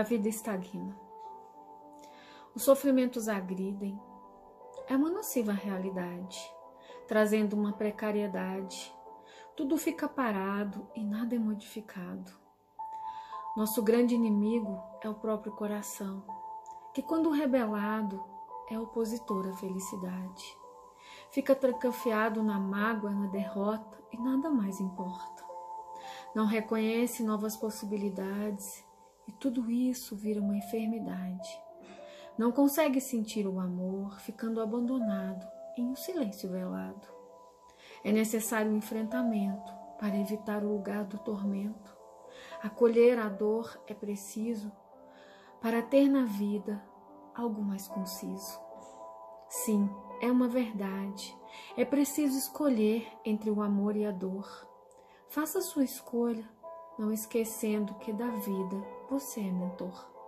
A vida estagna. Os sofrimentos agridem. É uma nociva realidade, trazendo uma precariedade. Tudo fica parado e nada é modificado. Nosso grande inimigo é o próprio coração, que, quando rebelado, é opositor à felicidade. Fica trancafiado na mágoa, na derrota e nada mais importa. Não reconhece novas possibilidades e tudo isso vira uma enfermidade. Não consegue sentir o amor, ficando abandonado em um silêncio velado. É necessário um enfrentamento para evitar o lugar do tormento. Acolher a dor é preciso para ter na vida algo mais conciso. Sim, é uma verdade. É preciso escolher entre o amor e a dor. Faça sua escolha, não esquecendo que da vida você é mentor.